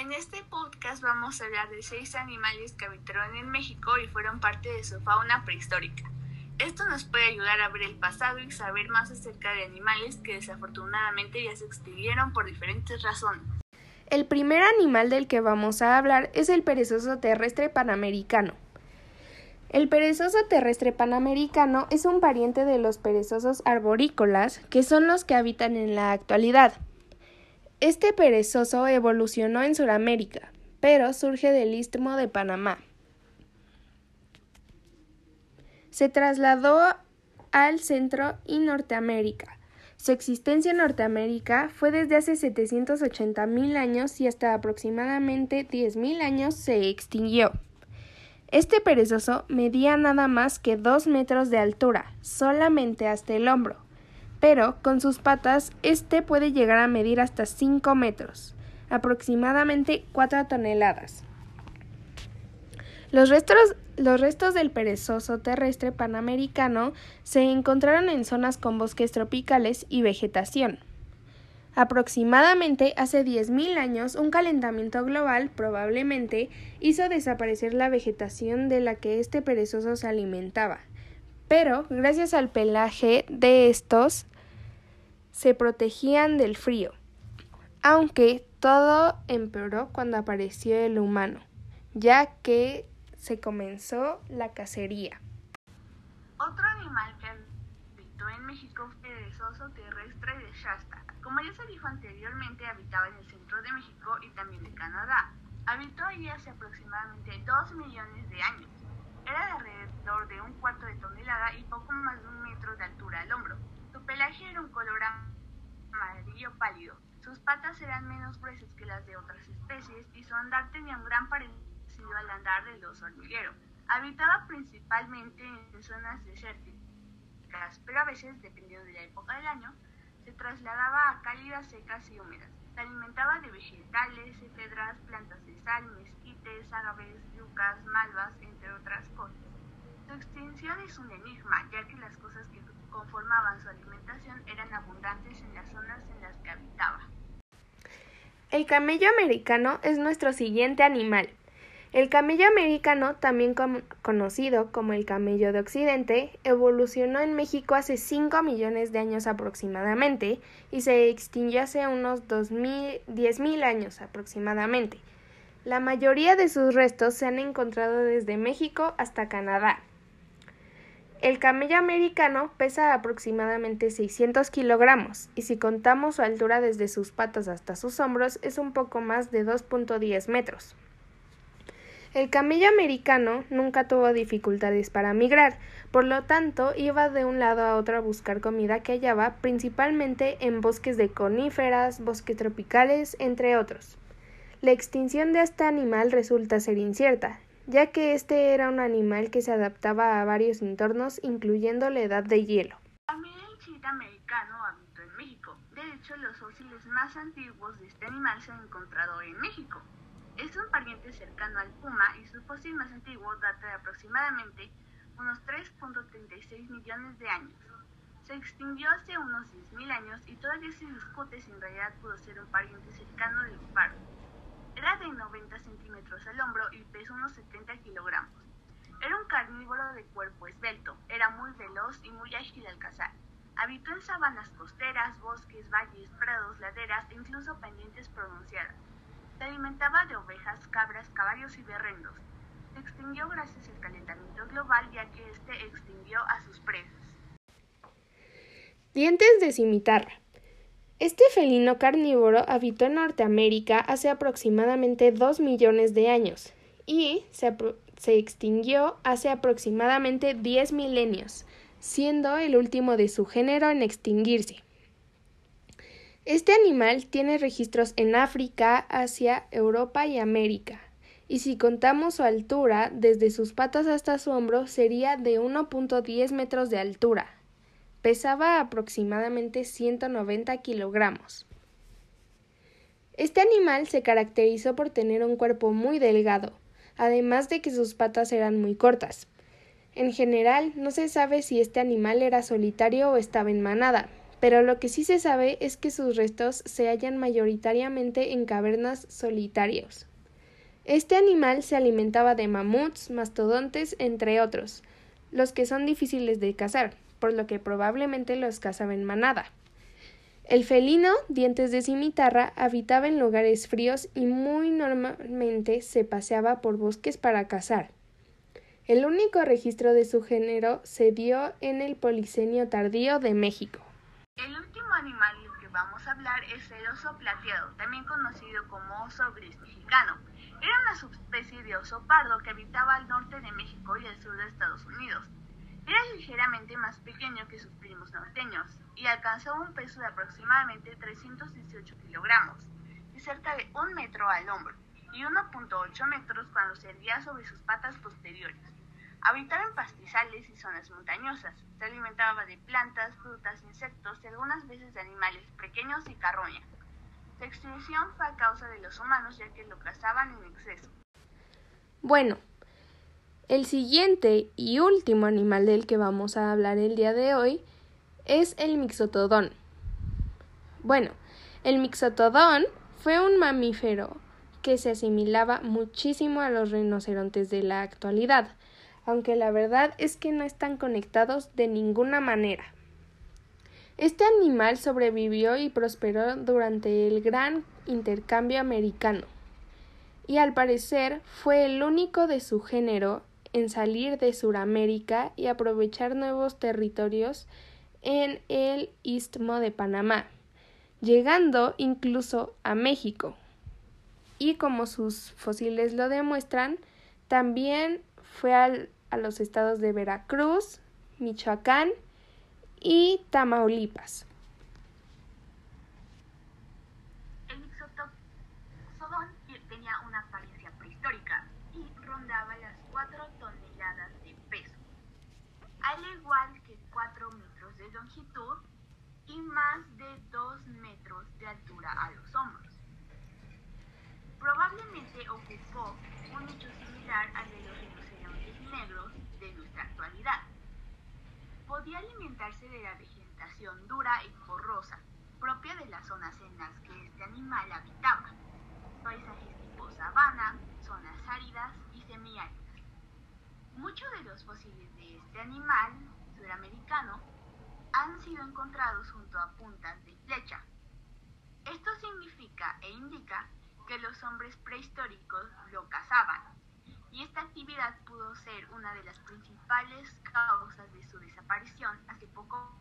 En este podcast vamos a hablar de seis animales que habitaron en México y fueron parte de su fauna prehistórica. Esto nos puede ayudar a ver el pasado y saber más acerca de animales que desafortunadamente ya se extinguieron por diferentes razones. El primer animal del que vamos a hablar es el perezoso terrestre panamericano. El perezoso terrestre panamericano es un pariente de los perezosos arborícolas, que son los que habitan en la actualidad. Este perezoso evolucionó en Sudamérica, pero surge del istmo de Panamá. Se trasladó al Centro y Norteamérica. Su existencia en Norteamérica fue desde hace 780 mil años y hasta aproximadamente 10 mil años se extinguió. Este perezoso medía nada más que dos metros de altura, solamente hasta el hombro, pero con sus patas este puede llegar a medir hasta 5 metros, aproximadamente 4 toneladas. Los restos, los restos del perezoso terrestre panamericano se encontraron en zonas con bosques tropicales y vegetación. Aproximadamente hace 10.000 años, un calentamiento global probablemente hizo desaparecer la vegetación de la que este perezoso se alimentaba. Pero, gracias al pelaje de estos, se protegían del frío. Aunque todo empeoró cuando apareció el humano, ya que se comenzó la cacería. Otro animal que habitó en México fue el perezoso terrestre de Shasta. Como ya se dijo anteriormente, habitaba en el centro de México y también de Canadá. Habitó allí hace aproximadamente 2 millones de años. Era de alrededor de un cuarto de tonelada y poco más de un metro de altura al hombro. Su pelaje era un color amarillo pálido. Eran menos gruesas que las de otras especies y su andar tenía un gran parecido al andar del oso hormiguero. Habitaba principalmente en zonas desérticas, pero a veces, dependiendo de la época del año, se trasladaba a cálidas, secas y húmedas. Se alimentaba de vegetales, cedras, plantas de sal, mezquites, agaves, yucas, malvas, entre otras cosas. Su extinción es un enigma, ya que las cosas que conformaban su alimentación eran abundantes en las zonas en las que habitaba. El camello americano es nuestro siguiente animal. El camello americano, también conocido como el camello de Occidente, evolucionó en México hace 5 millones de años aproximadamente y se extinguió hace unos 10.000 años aproximadamente. La mayoría de sus restos se han encontrado desde México hasta Canadá. El camello americano pesa aproximadamente 600 kilogramos y si contamos su altura desde sus patas hasta sus hombros es un poco más de 2.10 metros. El camello americano nunca tuvo dificultades para migrar, por lo tanto iba de un lado a otro a buscar comida que hallaba principalmente en bosques de coníferas, bosques tropicales, entre otros. La extinción de este animal resulta ser incierta, ya que este era un animal que se adaptaba a varios entornos, incluyendo la edad de hielo. También el chita americano habitó en México. De hecho, los fósiles más antiguos de este animal se han encontrado en México. Es un pariente cercano al puma y su fósil más antiguo data de aproximadamente unos 3.36 millones de años. Se extinguió hace unos 10.000 años y todavía se discute si en realidad pudo ser un pariente cercano del guepardo. Era de 90 centímetros al hombro y pesó unos 70 kilogramos. Era un carnívoro de cuerpo esbelto, era muy veloz y muy ágil al cazar. Habitó en sabanas costeras, bosques, valles, prados, laderas e incluso pendientes pronunciadas. Se alimentaba de ovejas, cabras, caballos y berrendos. Se extinguió gracias al calentamiento global ya que este extinguió a sus presas. Dientes de cimitarra. Este felino carnívoro habitó en Norteamérica hace aproximadamente 2 millones de años y se, se, extinguió hace aproximadamente 10 milenios, siendo el último de su género en extinguirse. Este animal tiene registros en África, Asia, Europa y América, y si contamos su altura, desde sus patas hasta su hombro sería de 1.10 metros de altura. Pesaba aproximadamente 190 kilogramos. Este animal se caracterizó por tener un cuerpo muy delgado, además de que sus patas eran muy cortas. En general, no se sabe si este animal era solitario o estaba en manada, pero lo que sí se sabe es que sus restos se hallan mayoritariamente en cavernas solitarios. Este animal se alimentaba de mamuts, mastodontes, entre otros, los que son difíciles de cazar, por lo que probablemente los cazaba en manada. El felino, dientes de cimitarra, habitaba en lugares fríos y muy normalmente se paseaba por bosques para cazar. El único registro de su género se dio en el Policenio tardío de México. El último animal del que vamos a hablar es el oso plateado, también conocido como oso gris mexicano. Era una subespecie de oso pardo que habitaba al norte de México y al sur de Estados Unidos. Era ligeramente más pequeño que sus primos norteños y alcanzó un peso de aproximadamente 318 kilogramos y cerca de un metro al hombro y 1.8 metros cuando se erguía sobre sus patas posteriores. Habitaba en pastizales y zonas montañosas. Se alimentaba de plantas, frutas, insectos y algunas veces de animales pequeños y carroña. Su extinción fue a causa de los humanos ya que lo cazaban en exceso. Bueno, el siguiente y último animal del que vamos a hablar el día de hoy es el mixotodón. Bueno, el mixotodón fue un mamífero que se asimilaba muchísimo a los rinocerontes de la actualidad, aunque la verdad es que no están conectados de ninguna manera. Este animal sobrevivió y prosperó durante el gran intercambio americano, y al parecer fue el único de su género en salir de Sudamérica y aprovechar nuevos territorios en el istmo de Panamá, llegando incluso a México. Y como sus fósiles lo demuestran, también fue a los estados de Veracruz, Michoacán y Tamaulipas. Y más de 2 metros de altura a los hombros. Probablemente ocupó un nicho similar al de los rinocerontes negros de nuestra actualidad. Podía alimentarse de la vegetación dura y porrosa, propia de las zonas en las que este animal habitaba, paisajes tipo sabana, zonas áridas y semiáridas. Muchos de los fósiles de este animal sido encontrados junto a puntas de flecha. Esto significa e indica que los hombres prehistóricos lo cazaban, y esta actividad pudo ser una de las principales causas de su desaparición hace poco.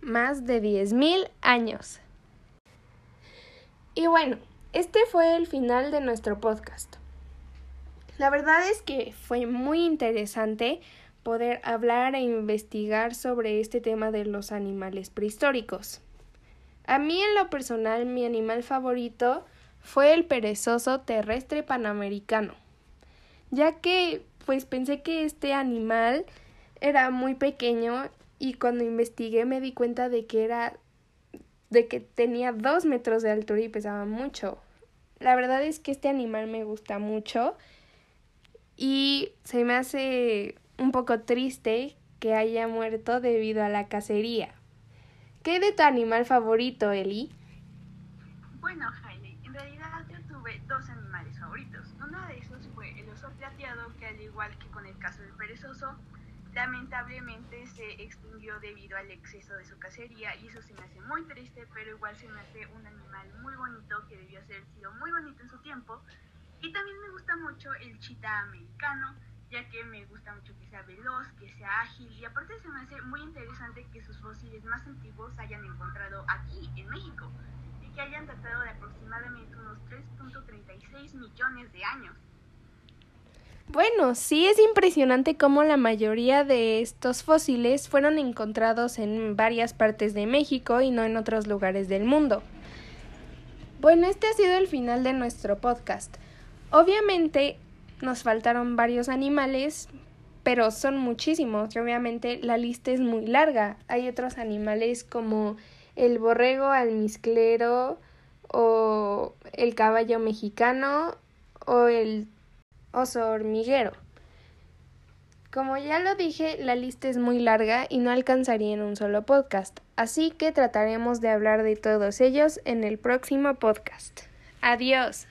Más de 10.000 años. Y bueno, este fue el final de nuestro podcast. La verdad es que fue muy interesante poder hablar e investigar sobre este tema de los animales prehistóricos. A mí en lo personal mi animal favorito fue el perezoso terrestre panamericano, ya que pues pensé que este animal era muy pequeño y cuando investigué me di cuenta de que era de que tenía dos metros de altura y pesaba mucho. La verdad es que este animal me gusta mucho y se me hace un poco triste que haya muerto debido a la cacería. ¿Qué de tu animal favorito, Eli? Bueno, Jaime, en realidad yo tuve dos animales favoritos. Uno de esos fue el oso plateado, que al igual que con el caso del perezoso, lamentablemente se extinguió debido al exceso de su cacería y eso se me hace muy triste, pero igual se me hace un animal muy bonito que debió ser sido muy bonito en su tiempo. Y también me gusta mucho el chita americano, ya que me gusta mucho que sea veloz, que sea ágil y aparte se me hace muy interesante que sus fósiles más antiguos se hayan encontrado aquí, en México, y que hayan datado de aproximadamente unos 3.36 millones de años. Bueno, sí es impresionante cómo la mayoría de estos fósiles fueron encontrados en varias partes de México y no en otros lugares del mundo. Bueno, este ha sido el final de nuestro podcast. Obviamente nos faltaron varios animales, pero son muchísimos y obviamente la lista es muy larga. Hay otros animales como el borrego almizclero o el caballo mexicano o el oso hormiguero. Como ya lo dije, la lista es muy larga y no alcanzaría en un solo podcast, así que trataremos de hablar de todos ellos en el próximo podcast. Adiós.